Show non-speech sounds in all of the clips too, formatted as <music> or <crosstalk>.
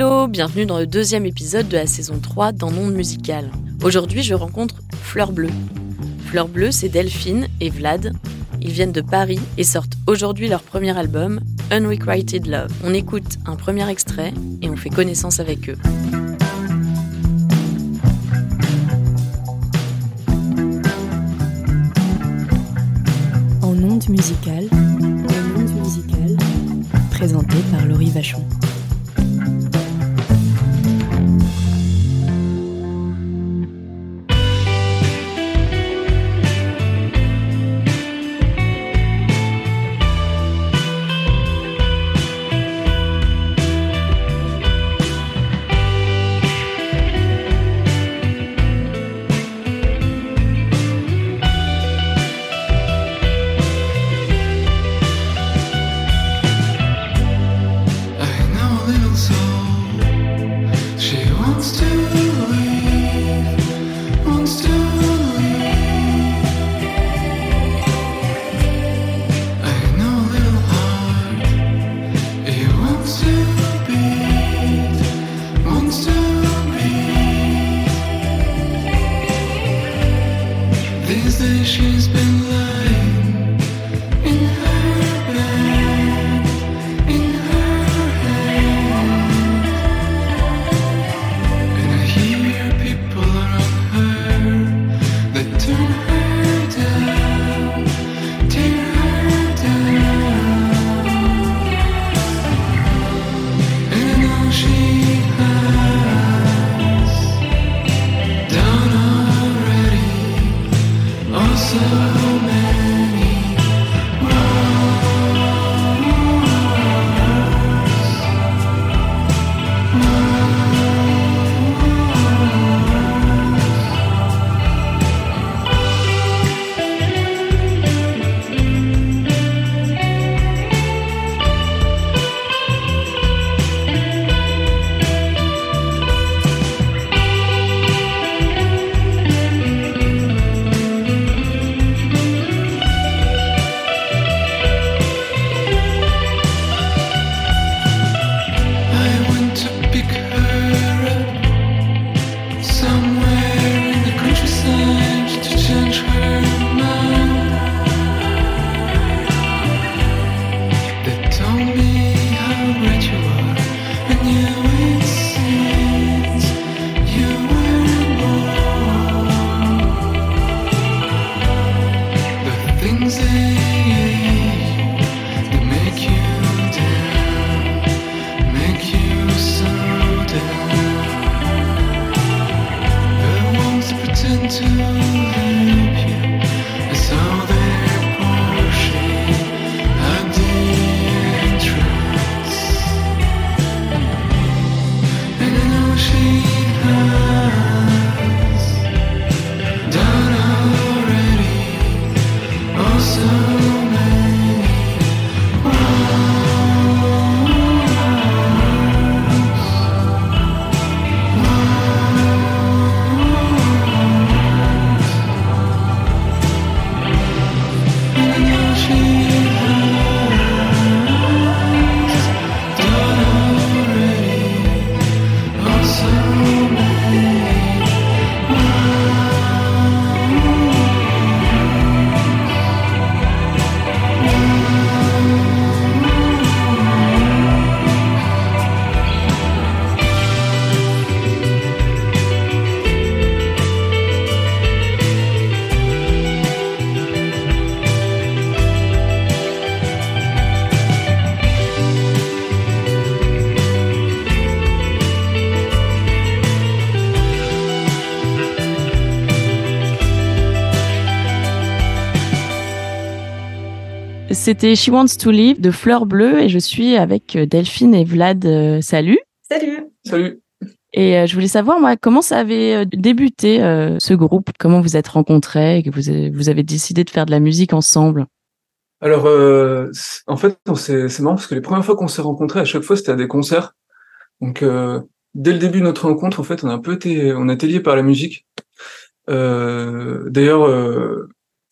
Hello, bienvenue dans le deuxième épisode de la saison 3 dans Monde Musical. Aujourd'hui, je rencontre Fleur Bleue. Fleur Bleue, c'est Delphine et Vlad. Ils viennent de Paris et sortent aujourd'hui leur premier album, Unrequited Love. On écoute un premier extrait et on fait connaissance avec eux. En ondes musicales, présenté par Laurie Vachon. C'était She Wants to Live de Fleur Bleue et je suis avec euh, Delphine et Vlad. Euh, salut. Salut. Salut. Et euh, je voulais savoir, moi, comment ça avait débuté ce groupe? Comment vous êtes rencontrés que vous avez, vous avez décidé de faire de la musique ensemble? Alors, en fait, c'est marrant parce que les premières fois qu'on s'est rencontrés, à chaque fois, c'était à des concerts. Donc, dès le début de notre rencontre, en fait, on a un peu été, on a été liés par la musique. D'ailleurs,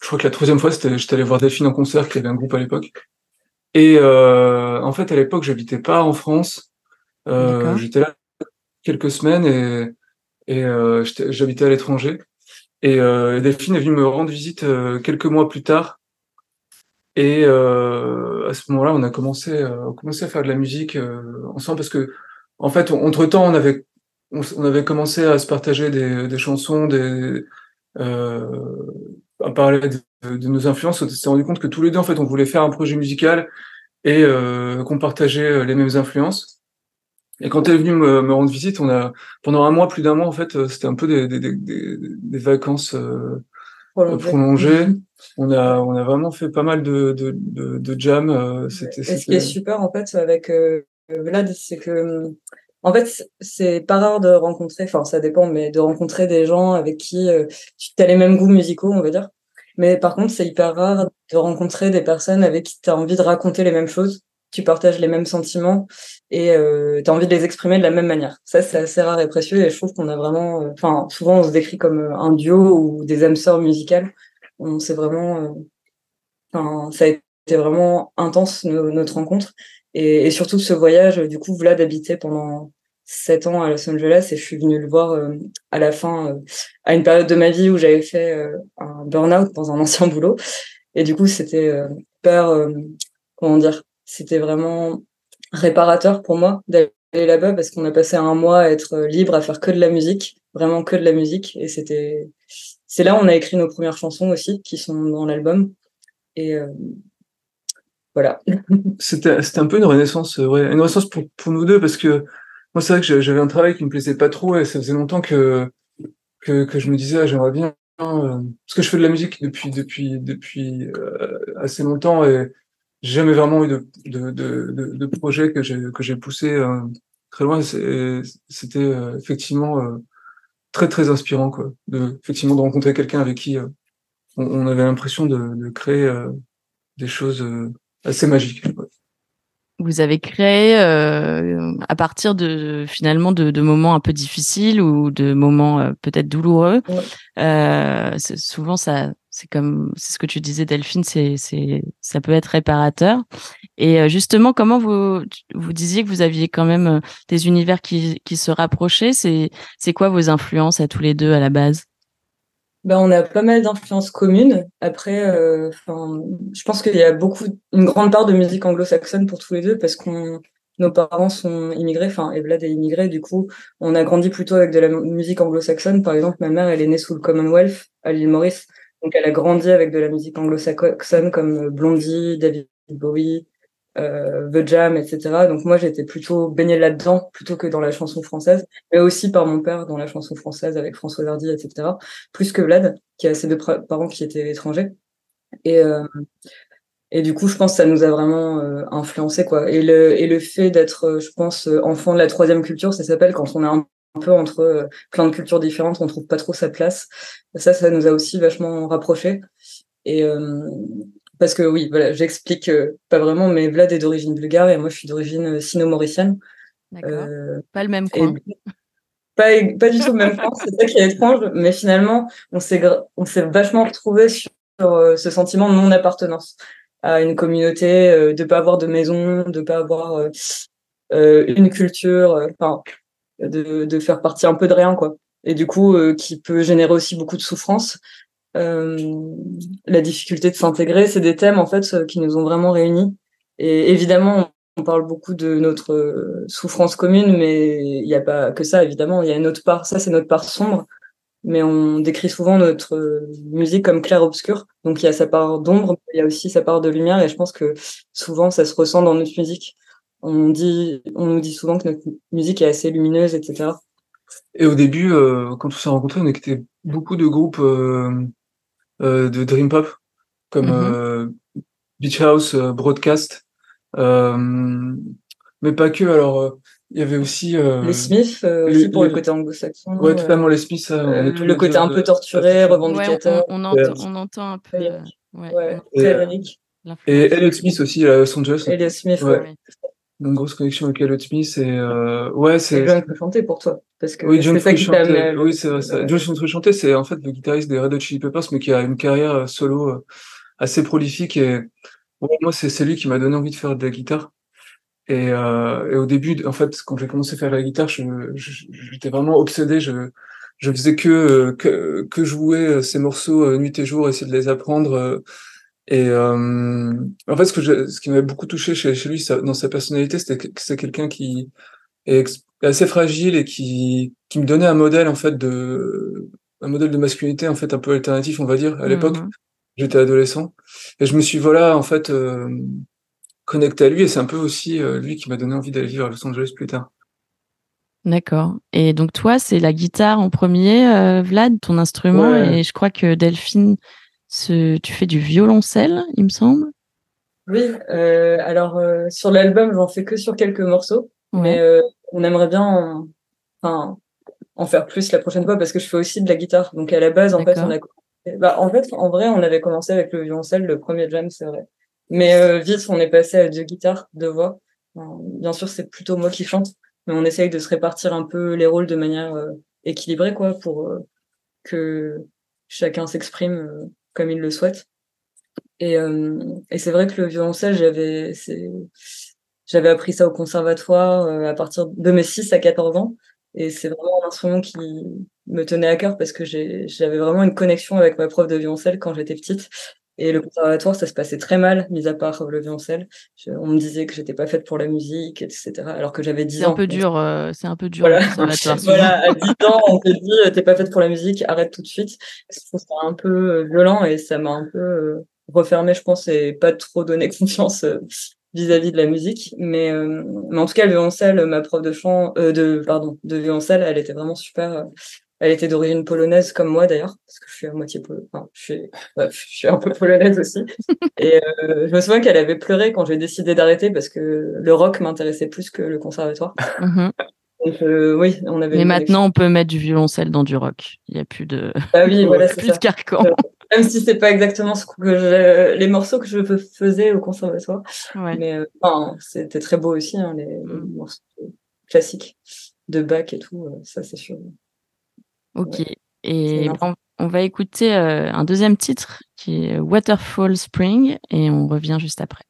je crois que la troisième fois, c'était, j'étais allé voir Delphine en concert, qui avait un groupe à l'époque. Et euh, en fait, à l'époque, j'habitais pas en France. j'étais là quelques semaines et, et j'habitais à l'étranger. Et Delphine est venue me rendre visite quelques mois plus tard. Et à ce moment-là, on a commencé, on commencé à faire de la musique ensemble parce que, en fait, entre temps, on avait on, avait commencé à se partager des, des chansons, des, euh, à parler de, de, nos influences. On s'est rendu compte que tous les deux, en fait, on voulait faire un projet musical et euh, qu'on partageait euh, les mêmes influences. Et quand elle est venue me, me, rendre visite, on a pendant un mois, plus d'un mois, en fait, euh, c'était un peu des, des, des, des vacances euh, prolongées. On a on a vraiment fait pas mal de de, de, de jam. C'était. Et ce qui est super en fait avec Vlad, c'est que en fait, c'est pas rare de rencontrer, enfin ça dépend, mais de rencontrer des gens avec qui euh, tu as les mêmes goûts musicaux, on va dire. Mais par contre, c'est hyper rare de rencontrer des personnes avec qui tu as envie de raconter les mêmes choses, tu partages les mêmes sentiments et euh, tu as envie de les exprimer de la même manière. Ça, c'est assez rare et précieux et je trouve qu'on a vraiment... Euh, enfin, souvent, on se décrit comme euh, un duo ou des âmes sœurs musicales. On s'est vraiment... Enfin, ça a été vraiment intense, notre rencontre. Et, et, surtout ce voyage, du coup, Vlad habitait pendant sept ans à Los Angeles et je suis venue le voir euh, à la fin, euh, à une période de ma vie où j'avais fait euh, un burn-out dans un <laughs> ancien boulot. Et du coup, c'était hyper, comment dire, c'était vraiment réparateur pour moi d'aller là-bas parce qu'on a passé un mois à être libre, à faire que de la musique, vraiment que de la musique. Et c'était, c'est là où on a écrit nos premières chansons aussi, qui sont dans l'album. Et voilà. <laughs> C'était, un peu une renaissance, ouais, une renaissance pour, pour nous deux parce que moi, c'est vrai que j'avais un travail qui me plaisait pas trop et ça faisait longtemps que que, que je me disais ah, j'aimerais bien euh, parce que je fais de la musique depuis depuis depuis euh, assez longtemps et j'ai jamais vraiment eu de de de, de, projet que j'ai que j'ai poussé euh, très loin. C'était euh, effectivement très très inspirant quoi, de effectivement de rencontrer quelqu'un avec qui on, on, avait l'impression de, de créer des choses assez magiques vous avez créé euh, à partir de finalement de, de, moments un peu difficiles ou de moments euh, peut-être douloureux. Euh, souvent, ça, c'est comme c'est ce que tu disais, Delphine, c'est c'est ça peut être réparateur. Et euh, justement, comment vous vous disiez que vous aviez quand même euh, des univers qui qui se rapprochaient. C'est c'est quoi vos influences à tous les deux à la base? Ben, on a pas mal d'influences communes. Après, euh, je pense qu'il y a beaucoup, une grande part de musique anglo-saxonne pour tous les deux parce qu'on, nos parents sont immigrés. Enfin, Evlad est immigré. Du coup, on a grandi plutôt avec de la musique anglo-saxonne. Par exemple, ma mère, elle est née sous le Commonwealth à l'île Maurice. Donc, elle a grandi avec de la musique anglo-saxonne comme Blondie, David Bowie, euh, The Jam, etc. Donc moi, j'étais plutôt baignée là-dedans plutôt que dans la chanson française, mais aussi par mon père dans la chanson française avec François Hardy, etc. Plus que Vlad, qui a ses deux parents qui étaient étrangers. Et euh, et du coup, je pense que ça nous a vraiment euh, influencé quoi. Et le et le fait d'être, euh, je pense, enfant de la troisième culture, ça s'appelle quand on est un peu entre plein de cultures différentes, on trouve pas trop sa place. Ça, ça nous a aussi vachement rapprochés. Et, parce que oui, voilà, j'explique euh, pas vraiment, mais Vlad est d'origine bulgare et moi je suis d'origine euh, sino-mauricienne. Euh, pas le même coin. <laughs> Pas, pas du tout le même coin, c'est ça qui est étrange, mais finalement, on s'est, on s'est vachement retrouvés sur ce sentiment de non-appartenance à une communauté, de pas avoir de maison, de pas avoir une culture, enfin, de, de faire partie un peu de rien, quoi. Et du coup, qui peut générer aussi beaucoup de souffrance. Euh, la difficulté de s'intégrer, c'est des thèmes en fait euh, qui nous ont vraiment réunis. Et évidemment, on parle beaucoup de notre euh, souffrance commune, mais il n'y a pas que ça, évidemment. Il y a une autre part, ça c'est notre part sombre, mais on décrit souvent notre musique comme clair-obscur. Donc il y a sa part d'ombre, il y a aussi sa part de lumière, et je pense que souvent ça se ressent dans notre musique. On dit, on nous dit souvent que notre musique est assez lumineuse, etc. Et au début, quand on s'est rencontrés, on était beaucoup de groupes de Dream Pop, comme euh, Beach House, euh, Broadcast, mais pas que. Alors, il y avait aussi les Smiths aussi pour le côté anglo-saxon. Ouais, totalement les Smiths. le côté un peu torturé, revendicateur. on, entend, on, entend, un peu. Ouais, très Et Elliot Smith aussi à Los Angeles. Elliot Smith, ouais une grosse connexion avec Elliot Smith et euh, ouais c'est John peut chanter pour toi parce que oui John chanter oui c'est vrai. John peut chanter c'est en fait le guitariste des Red Hot Chili Peppers mais qui a une carrière euh, solo euh, assez prolifique et ouais, moi c'est c'est lui qui m'a donné envie de faire de la guitare Et, euh, et, au début, en fait, quand j'ai commencé à faire la guitare, j'étais vraiment obsédé. Je, je faisais que, que, que jouer ces morceaux nuit et jour, essayer de les apprendre. Et euh, en fait, ce, que je, ce qui m'avait beaucoup touché chez, chez lui, ça, dans sa personnalité, c'était que c'est quelqu'un qui est assez fragile et qui, qui me donnait un modèle en fait de un modèle de masculinité en fait un peu alternatif, on va dire. À l'époque, mmh j'étais adolescent et je me suis voilà en fait euh, connecté à lui et c'est un peu aussi euh, lui qui m'a donné envie d'aller vivre à Los Angeles plus tard. D'accord. Et donc toi, c'est la guitare en premier, euh, Vlad, ton instrument, et je crois que Delphine tu fais du violoncelle, il me semble. Oui, euh, alors euh, sur l'album, j'en fais que sur quelques morceaux, mais euh, on aimerait bien en, enfin, en faire plus la prochaine fois parce que je fais aussi de la guitare. Donc à la base, en fait, on a bah, en fait, en vrai, on avait commencé avec le violoncelle, le premier jam, c'est vrai. Mais vite, on est passé à deux guitares, deux voix. bien sûr, c'est plutôt moi qui chante, mais on essaye de se répartir un peu les rôles de manière équilibrée, quoi, pour que chacun s'exprime comme il le souhaite. Et, euh, et c'est vrai que le violoncelle, j'avais, j'avais appris ça au conservatoire euh, à partir de mes 6 à 14 ans. Et c'est vraiment un instrument qui me tenait à cœur parce que j'avais vraiment une connexion avec ma prof de violoncelle quand j'étais petite. Et le conservatoire, ça se passait très mal, mis à part le violoncelle. on me disait que j'étais pas faite pour la musique, etc. Alors que j'avais 10 ans. C'est un peu dur, euh, c'est un peu dur. Voilà, <laughs> voilà à 10 ans, on te dit, euh, t'es pas faite pour la musique, arrête tout de suite. Je trouve ça un peu euh, violent et ça m'a un peu refermé, je pense, et pas trop donné <laughs> confiance vis-à-vis de la musique. Mais, mais en tout cas, le violoncelle, ma prof de chant, de, pardon, de violoncelle, elle était vraiment super elle était d'origine polonaise comme moi d'ailleurs, parce que je suis à moitié polonaise. Enfin, je suis, <laughs> je suis un peu polonaise aussi. <laughs> Et euh, je me souviens qu'elle avait pleuré quand j'ai décidé d'arrêter parce que le rock m'intéressait plus que le conservatoire. Donc, euh, oui, on avait. Mais maintenant, on peut mettre du violoncelle dans du rock. Il n'y a plus de. Ah oui, <laughs> voilà, c'est plus de carcan. Euh, même si c'est pas exactement ce que les morceaux que je faisais au conservatoire. Ouais. Mais enfin, c'était très beau aussi, hein, les, mm. morceaux classiques de Bach et tout. Ça, c'est sûr. Ok. Et on, va écouter euh, un deuxième titre qui est Waterfall Spring et on revient juste après.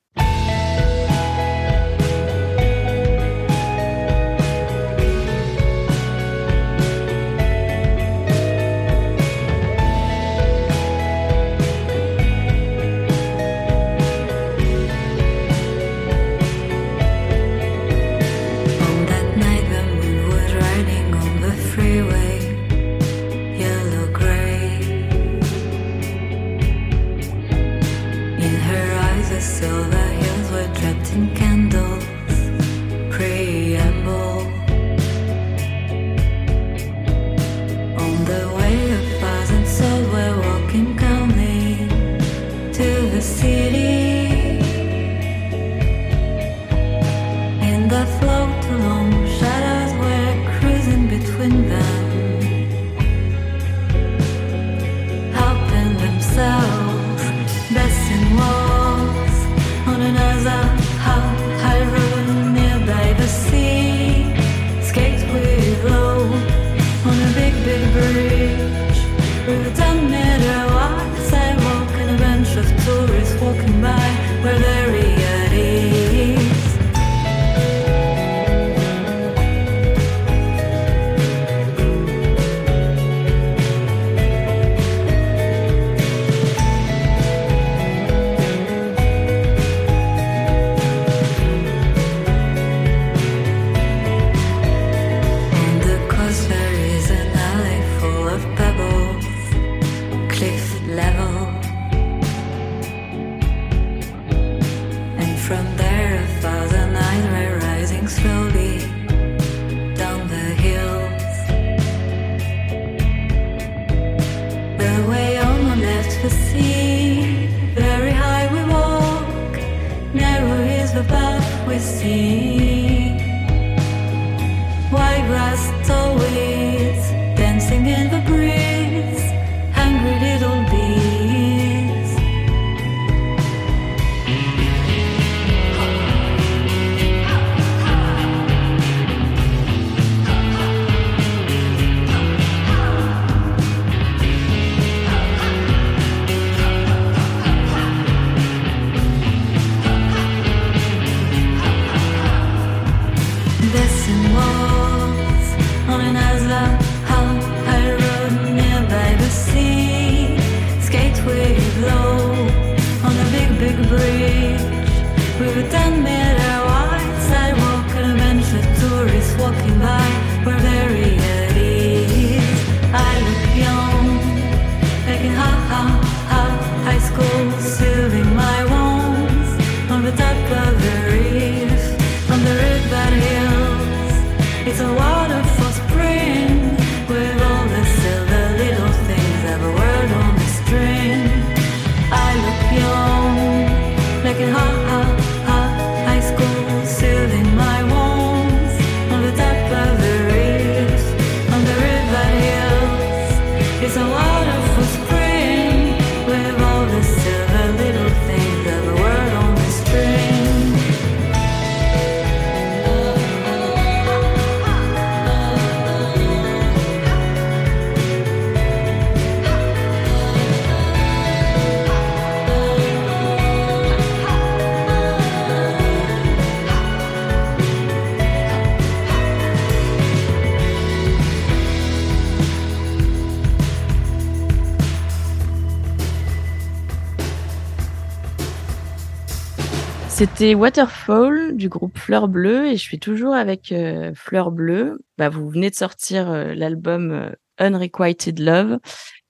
C'était Waterfall du groupe Fleur Bleue et je suis toujours avec euh, Fleur Bleue. Bah, vous venez de sortir euh, l'album euh, Unrequited Love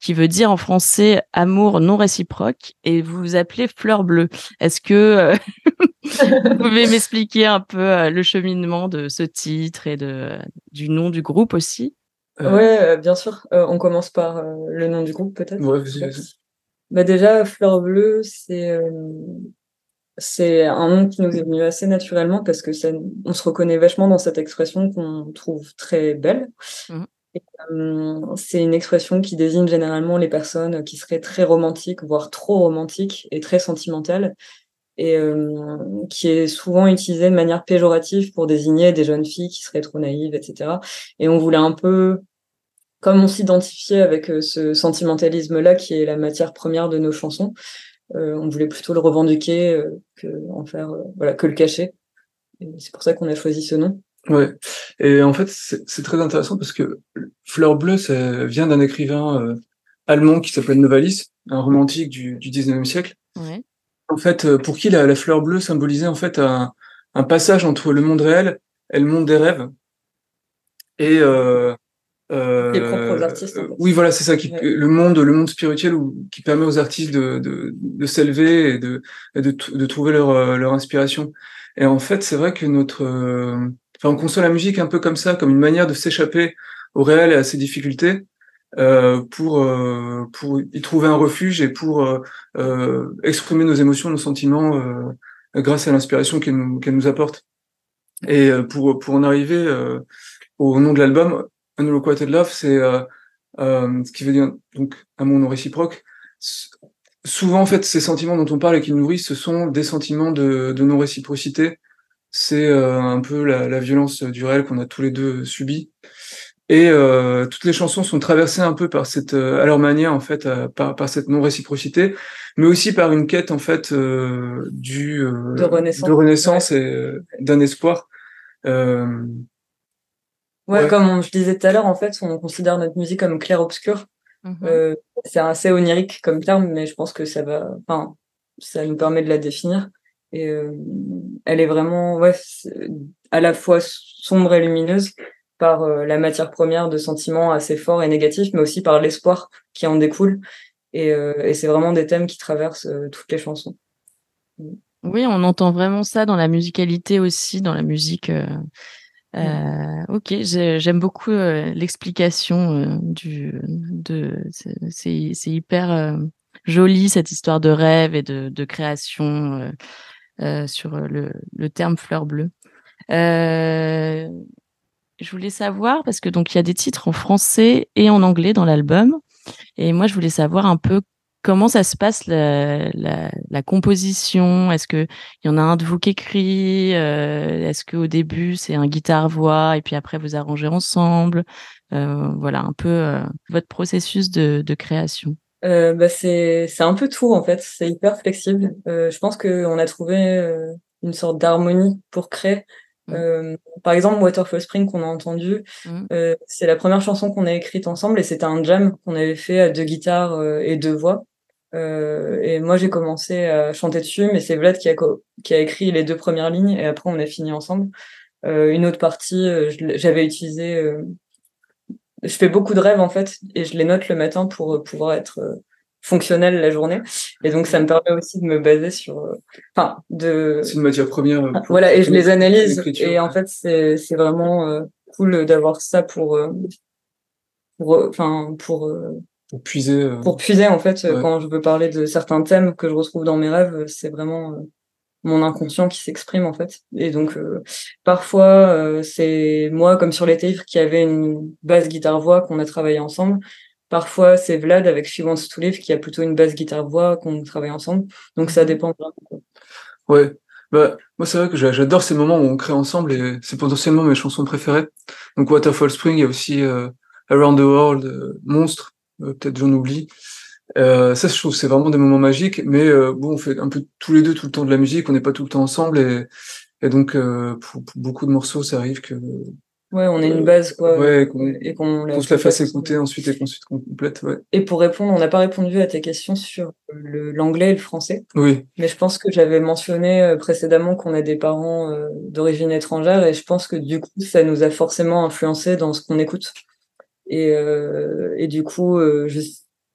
qui veut dire en français amour non réciproque et vous vous appelez Fleur Bleue. Est-ce que <laughs> vous pouvez m'expliquer un peu le cheminement de ce titre et de du nom du groupe aussi? Ouais, bien sûr. on commence par le nom du groupe peut-être? Ouais, vas-y, Bah déjà, Fleur Bleue, c'est c'est un nom qui nous est venu assez naturellement parce que ça, on se reconnaît vachement dans cette expression qu'on trouve très belle. Mmh. Euh, c'est une expression qui désigne généralement les personnes qui seraient très romantiques, voire trop romantiques et très sentimentales, et euh, qui est souvent utilisée de manière péjorative pour désigner des jeunes filles qui seraient trop naïves, etc. Et on voulait un peu, comme on s'identifiait avec euh, ce sentimentalisme-là qui est la matière première de nos chansons, on voulait plutôt le revendiquer euh, que en faire, euh, voilà, que le cacher. C'est pour ça qu'on a choisi ce nom. Ouais. Et en fait, c'est très intéressant parce que Fleur bleue, ça vient d'un écrivain allemand qui s'appelle Novalis, un romantique du, du 19e siècle. Ouais. En fait, pour qui la, fleur bleue symbolisait en fait un, un, passage entre le monde réel et le monde des rêves. Et euh, euh, artistes. Oui, voilà, c'est ça qui le monde, le monde spirituel qui permet aux artistes de, de, de s'élever et de, de, de, trouver leur, euh, leur inspiration. Et en fait, c'est vrai que notre, euh, enfin, on conçoit la musique un peu comme ça, comme une manière de s'échapper au réel et à ses difficultés. Euh, pour euh, pour y trouver un refuge et pour euh, exprimer nos émotions, nos sentiments grâce à l'inspiration qu'elle nous qu'elle nous apporte. Et pour pour en arriver au nom de l'album, Unrequited Love, c'est euh, euh, ce qui veut dire donc amour non réciproque. souvent, en fait, ces sentiments dont on parle et qui nourrissent, ce sont des sentiments de, de non réciprocité. C'est euh, un peu la, la, violence du réel qu'on a tous les deux subi. Et euh, toutes les chansons sont traversées un peu par cette, à leur manière en fait, par, par, cette non réciprocité, mais aussi par une quête en fait du de renaissance, de renaissance et d'un espoir. Ouais, comme je disais tout à l'heure, en fait, on considère notre musique comme clair-obscur. Mhm. Euh, c'est assez onirique comme terme, mais je pense que ça va, enfin, ça nous permet de la définir. Et euh, elle est vraiment, ouais, à la fois sombre et lumineuse par euh, la matière première de sentiments assez forts et négatifs, mais aussi par l'espoir qui en découle. Et, et c'est vraiment des thèmes qui traversent toutes les chansons. Oui, on entend vraiment ça dans la musicalité aussi, dans la musique. Euh, ok, j'aime beaucoup euh, l'explication euh, du de c'est hyper euh, joli cette histoire de rêve et de, de création sur le, le terme fleur bleue. je voulais savoir parce que donc il y a des titres en français et en anglais dans l'album et moi je voulais savoir un peu Comment ça se passe la, la, la composition? Est-ce que il y en a un de vous qui écrit euh, Est-ce qu'au début c'est un guitare-voix et puis après vous arrangez ensemble? Euh, Voilà un peu euh, votre processus de, de création. Bah c'est un peu tout en fait. C'est hyper flexible. Je pense qu'on a trouvé une sorte d'harmonie pour créer Euh, par exemple, Waterfall Spring qu'on a entendu, Mm. euh, c'est la première chanson qu'on a écrite ensemble et c'était un jam qu'on avait fait à deux guitares euh, et deux voix. Euh, et moi, j'ai commencé à chanter dessus, mais c'est Vlad qui a, qui a écrit les deux premières lignes et après on a fini ensemble. Euh, une autre partie, euh, j'avais utilisé. euh, je fais beaucoup de rêves en fait et je les note le matin pour euh, pouvoir être fonctionnel la journée. Et donc ça me permet aussi de me baser sur, enfin, de C'est une matière première. pour- voilà, et je les analyse. Et en fait, c'est c'est vraiment cool d'avoir ça pour pour enfin pour euh, pour puiser. euh, pour puiser en fait euh, Ouais. quand je veux parler de certains thèmes que je retrouve dans mes rêves, euh, c'est vraiment euh, mon inconscient qui s'exprime en fait. Et donc euh, parfois euh, c'est moi comme sur les livres qui avait une basse guitare voix qu'on a travaillé ensemble. Parfois c'est Vlad avec She Wants to Live qui a plutôt une basse guitare voix qu'on travaille ensemble. Donc ça dépend vraiment. quoi. Ouais. Bah, moi, c'est vrai que j'a- j'adore ces moments où on crée ensemble et c'est potentiellement mes chansons préférées. Donc, Waterfall Spring, il y a aussi euh, Around the World, Monstre, peut-être j'en oublie. Euh, ça, je trouve c'est vraiment des moments magiques, mais euh, bon, on fait un peu tous les deux tout le temps de la musique, on n'est pas tout le temps ensemble et, et donc, euh, pour, pour beaucoup de morceaux, ça arrive que Ouais, on a une base quoi. ouais, et qu'on qu'on se la fasse écouter ensuite et qu'ensuite qu'on complète. Ouais. Et pour répondre, on n'a pas répondu à tes questions sur l'anglais et le français, Oui, mais je pense que j'avais mentionné euh, précédemment qu'on a des parents euh, d'origine étrangère et je pense que du coup, ça nous a forcément influencé dans ce qu'on écoute. Et, euh, et du coup, euh, je,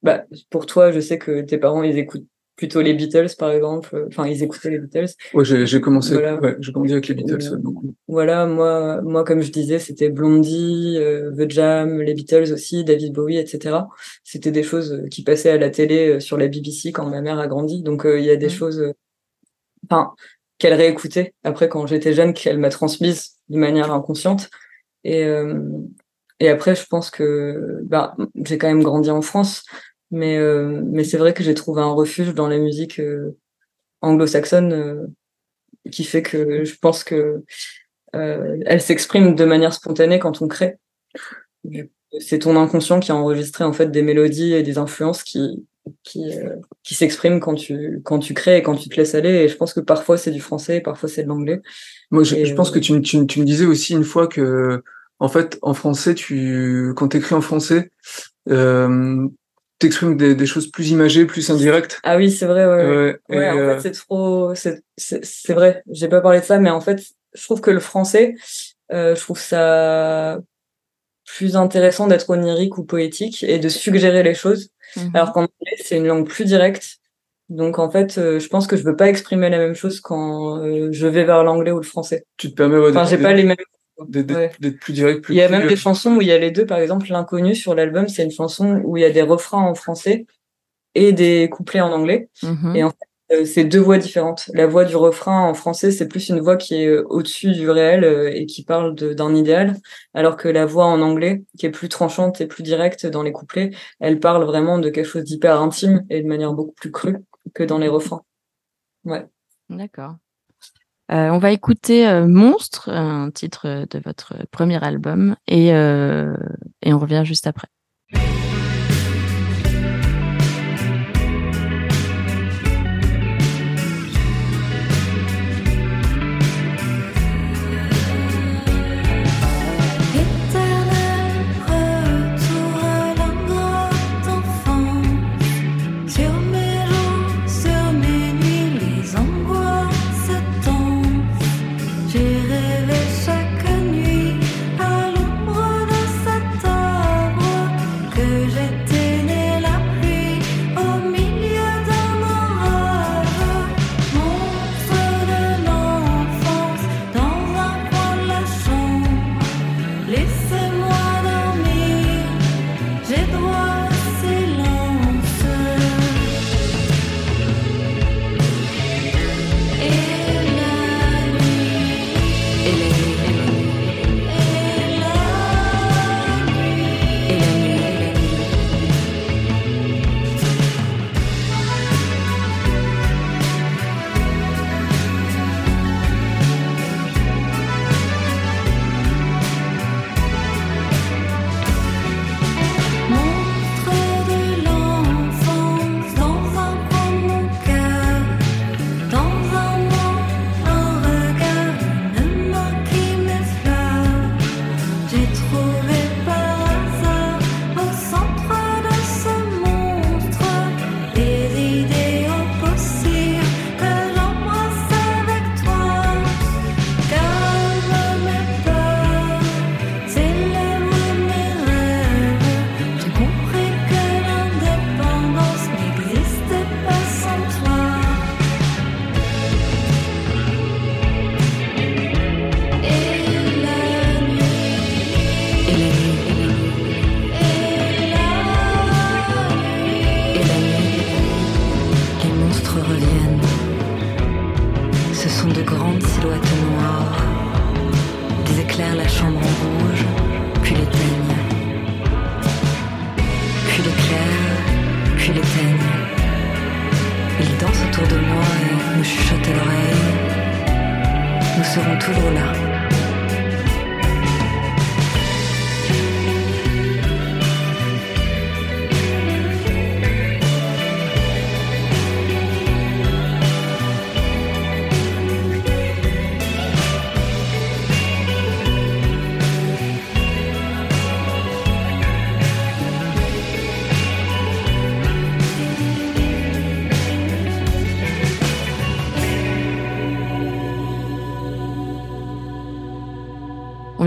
bah, pour toi, je sais que tes parents, ils écoutent plutôt les Beatles, par exemple. Enfin, ils écoutaient les Beatles. ouais, j'ai j'ai commencé, Voilà. ouais, j'ai grandi avec les Beatles, ouais, beaucoup. Voilà, moi, moi, comme je disais, c'était Blondie, euh, The Jam, les Beatles aussi, David Bowie, etc. C'était des choses euh, qui passaient à la télé euh, sur la BBC quand ma mère a grandi. Donc, euh, il y a des Mhm. choses, euh, enfin, qu'elle réécoutait après quand j'étais jeune, qu'elle m'a transmises de manière inconsciente. Et, euh, et après, je pense que, bah, j'ai quand même grandi en France, mais, euh, mais c'est vrai que j'ai trouvé un refuge dans la musique euh, anglo-saxonne euh, qui fait que je pense que euh, elle s'exprime de manière spontanée quand on crée. C'est ton inconscient qui a enregistré en fait des mélodies et des influences qui qui euh, qui s'expriment quand tu quand tu crées et quand tu te laisses aller. Et je pense que parfois c'est du français, et parfois c'est de l'anglais. Moi, je, Et, je pense euh, que tu, me- tu, me- tu me disais aussi une fois que, en fait, en français, tu, quand t'écris en français, euh, t'exprimes des, des choses plus imagées, plus indirectes. Ah oui, c'est vrai. Ouais, ouais. Ouais, et, Ouais, en euh, fait, c'est trop. C'est c'est- c'est vrai. J'ai pas parlé de ça, mais en fait, je trouve que le français, euh, je trouve ça plus intéressant d'être onirique ou poétique et de suggérer les choses. Mhm. Alors qu'en anglais, c'est une langue plus directe. Donc en fait, euh, je pense que je veux pas exprimer la même chose quand euh, je vais vers l'anglais ou le français. tu te permets ouais, Enfin, j'ai pas les mêmes. D'être d'être- ouais. d'être plus direct, plus Il y a plus- même des chansons où il y a les deux. Par exemple, l'inconnu sur l'album, c'est une chanson où il y a des refrains en français et des couplets en anglais. Mhm. Et en fait, euh, c'est deux voix différentes. La voix du refrain en français, c'est plus une voix qui est euh, au-dessus du réel euh, et qui parle de- d'un idéal, alors que la voix en anglais, qui est plus tranchante et plus directe dans les couplets, elle parle vraiment de quelque chose d'hyper intime et de manière beaucoup plus crue que dans les refrains. Ouais. D'accord. Euh, on va écouter euh, Monstre, un titre de votre premier album, et, euh, et on revient juste après.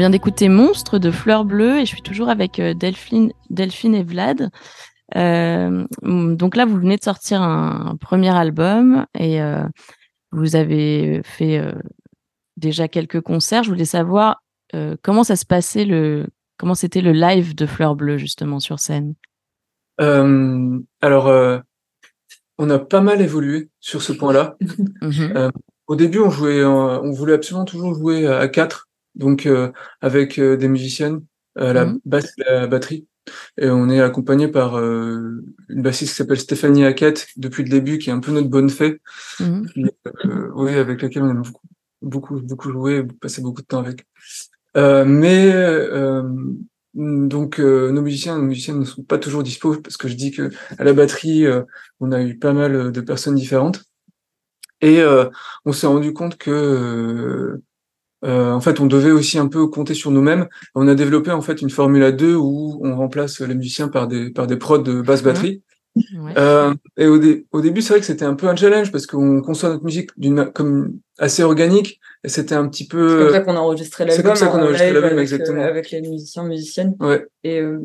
Vient d'écouter Monstre de Fleur Bleue et je suis toujours avec euh, Delphine, Delphine et Vlad. Euh, donc là, vous venez de sortir un, un premier album et euh, vous avez fait euh, déjà quelques concerts. Je voulais savoir comment ça se passait le, comment c'était le live de Fleur Bleue justement sur scène? Alors, on a pas mal évolué sur ce point-là. <laughs> Mhm. Au début, on jouait, on voulait absolument toujours jouer à quatre, donc euh, avec euh, des musiciennes, euh, la Mhm. basse, et la batterie, et on est accompagné par euh, une bassiste qui s'appelle Stéphanie Hackett depuis le début, qui est un peu notre bonne fée, qui, euh, oui, avec laquelle on aime beaucoup, beaucoup, beaucoup jouer, passer beaucoup de temps avec. Euh, mais euh, donc euh, nos musiciens, nos musiciennes ne sont pas toujours dispo parce que je dis que à la batterie, euh, on a eu pas mal de personnes différentes. Et euh, on s'est rendu compte que, euh, euh, en fait, on devait aussi un peu compter sur nous-mêmes. On a développé en fait une formule à deux où on remplace les musiciens par des par des prods de basse Mhm. batterie. Ouais. Euh, et au, dé- au début, c'est vrai que c'était un peu un challenge parce qu'on conçoit notre musique d'une comme assez organique et c'était un petit C'est comme peu ça qu'on a enregistré c'est l'album. comme ça qu'on a en enregistré l'album, avec, exactement. euh, avec les musiciens, musiciennes. ouais Et, euh,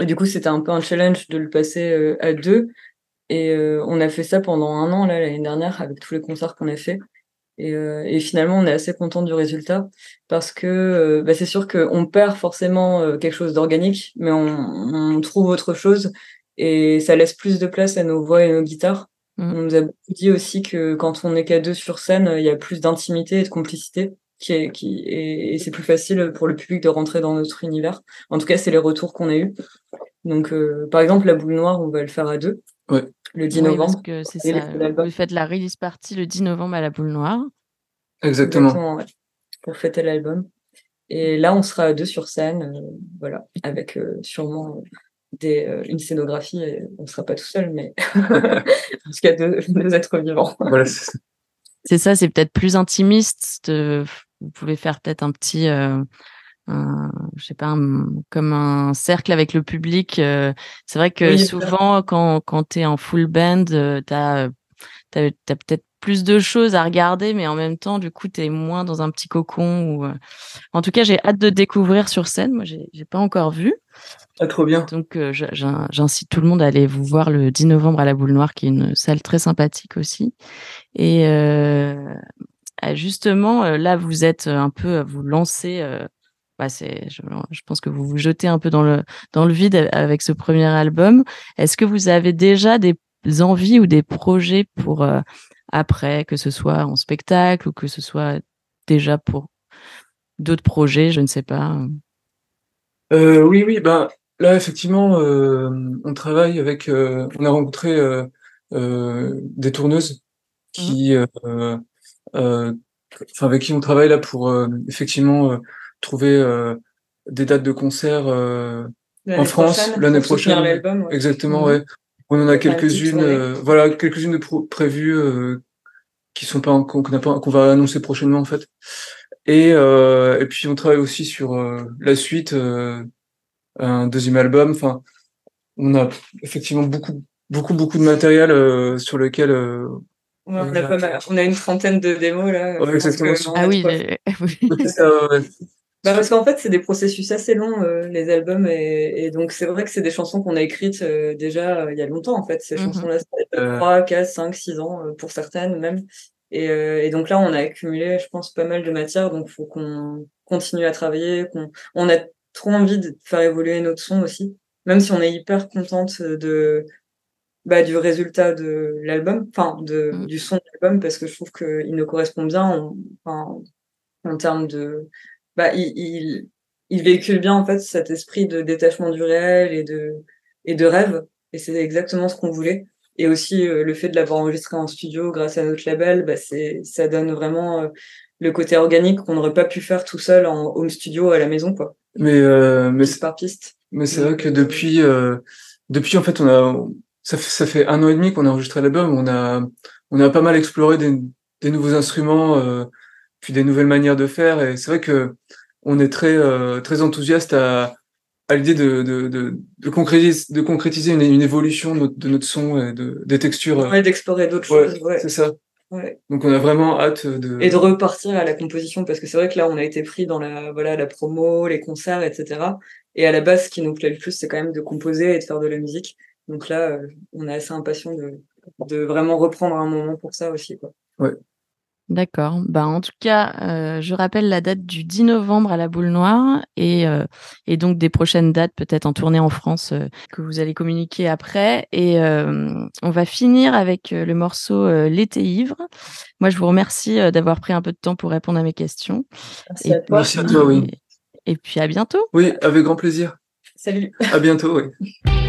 et du coup, c'était un peu un challenge de le passer euh, à deux. Et euh, on a fait ça pendant un an, là, l'année dernière, avec tous les concerts qu'on a fait. Et, euh, et finalement, on est assez content du résultat parce que euh, bah, c'est sûr qu'on perd forcément euh, quelque chose d'organique, mais on, on trouve autre chose et ça laisse plus de place à nos voix et nos guitares. Mhm. On nous a beaucoup dit aussi que quand on est qu'à deux sur scène, il y a plus d'intimité et de complicité qui est, qui, et, et c'est plus facile pour le public de rentrer dans notre univers. En tout cas, c'est les retours qu'on a eus. Donc, euh, par exemple, la boule noire, on va le faire à deux. Ouais. Le 10 Oui, novembre. parce que c'est ça. Vous faites la release party le 10 novembre à la Boule Noire. exactement. ouais, pour fêter l'album. Et là, on sera deux sur scène, euh, voilà, avec euh, sûrement des, euh, une scénographie. Et on sera pas tout seul, mais <laughs> <laughs> parce qu'il y a deux, deux êtres vivants. Voilà, c'est ça. C'est ça, c'est peut-être plus intimiste. de- Vous pouvez faire peut-être un petit, euh, un, je sais pas, un- comme un cercle avec le public. euh. C'est vrai que Oui, souvent, quand quand t'es en full band, euh, t'as t'as, t'as peut-être plus de choses à regarder, mais en même temps, du coup, t'es moins dans un petit cocon. Ou, euh. En tout cas, j'ai hâte de découvrir sur scène. Moi, j'ai pas encore vu. Ah, trop bien. Donc, euh, j'incite tout le monde à aller vous voir le 10 novembre à la Boule Noire, qui est une salle très sympathique aussi. Et euh, ah, justement, euh, là, vous êtes un peu, vous lancez. Euh, bah, c'est, je, je pense que vous vous jetez un peu dans le dans le vide avec ce premier album. Est-ce que vous avez déjà des envies ou des projets pour euh, après, que ce soit en spectacle ou que ce soit déjà pour d'autres projets, je ne sais pas. Euh, oui, oui, ben là effectivement, euh, on travaille avec, euh, on a rencontré euh, euh, des tourneuses qui, euh, euh, enfin avec qui on travaille là pour euh, effectivement euh, trouver euh, des dates de concert euh, L'année France, l'année prochaine. ouais. exactement, Mhm. ouais. On en a quelques-unes, euh, voilà, quelques-unes de prévues euh, qui sont pas en- qu'on n'a pas qu'on va annoncer prochainement en fait. Et euh, et puis on travaille aussi sur euh, la suite, euh, un deuxième album. Enfin, on a effectivement beaucoup beaucoup beaucoup de matériel euh, sur lequel euh, Ouais, on, a pas mal- on a une trentaine de démos là. Ouais, exactement. que Ah oui, <laughs> ça, ouais. Bah parce qu'en fait, c'est des processus assez longs, euh, les albums, et, et donc c'est vrai que c'est des chansons qu'on a écrites euh, déjà euh, il y a longtemps, en fait. Ces Mhm. chansons-là, ça fait Euh. 3, 4, 5, 6 ans, euh, pour certaines même. Et, euh, et donc là, on a accumulé, je pense, pas mal de matière, donc faut qu'on continue à travailler, qu'on on a trop envie de faire évoluer notre son aussi, même si on est hyper contente de bah, du résultat de l'album, enfin de, Mhm. du son de l'album, parce que je trouve qu'il nous correspond bien en, enfin, en termes de bah, il, il, il véhicule bien en fait cet esprit de détachement du réel et de et de rêve et c'est exactement ce qu'on voulait et aussi euh, le fait de l'avoir enregistré en studio grâce à notre label bah c'est ça donne vraiment euh, le côté organique qu'on n'aurait pas pu faire tout seul en home studio à la maison, quoi. Mais euh, mais Piste par piste. Mais c'est vrai que depuis, euh, depuis en fait, on a, ça fait, ça fait un an et demi qu'on a enregistré l'album. On a, on a pas mal exploré des, des nouveaux instruments, euh, puis des nouvelles manières de faire. Et c'est vrai que on est très, euh, très enthousiaste à, à l'idée de, de, de, de concrétiser, de concrétiser une, une évolution de notre, de notre son et de, des textures. Ouais, d'explorer d'autres Ouais, choses. Ouais. C'est ça. Ouais. Donc on a vraiment hâte de. Et de repartir à la composition, parce que c'est vrai que là, on a été pris dans la, voilà, la promo, les concerts, etc. Et à la base, ce qui nous plaît le plus, c'est quand même de composer et de faire de la musique. Donc là, euh, on est assez impatient de, de vraiment reprendre un moment pour ça aussi, quoi. D'accord. Bah, en tout cas, euh, je rappelle la date du 10 novembre à la Boule Noire et, euh, et donc des prochaines dates peut-être en tournée en France euh, que vous allez communiquer après. Et euh, on va finir avec euh, le morceau euh, L'été ivre. Moi, je vous remercie euh, d'avoir pris un peu de temps pour répondre à mes questions. Merci à puis- toi. Merci à toi, oui. Et puis à bientôt. Oui, avec grand plaisir. Salut. À bientôt, oui. <laughs>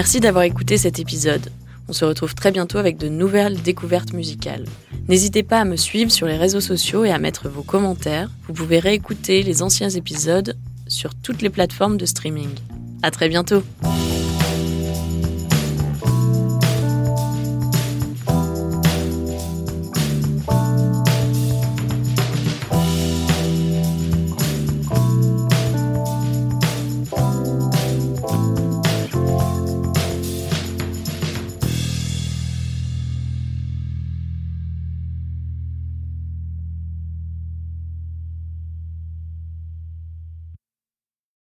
Merci d'avoir écouté cet épisode. On se retrouve très bientôt avec de nouvelles découvertes musicales. N'hésitez pas à me suivre sur les réseaux sociaux et à mettre vos commentaires. Vous pouvez réécouter les anciens épisodes sur toutes les plateformes de streaming. À très bientôt!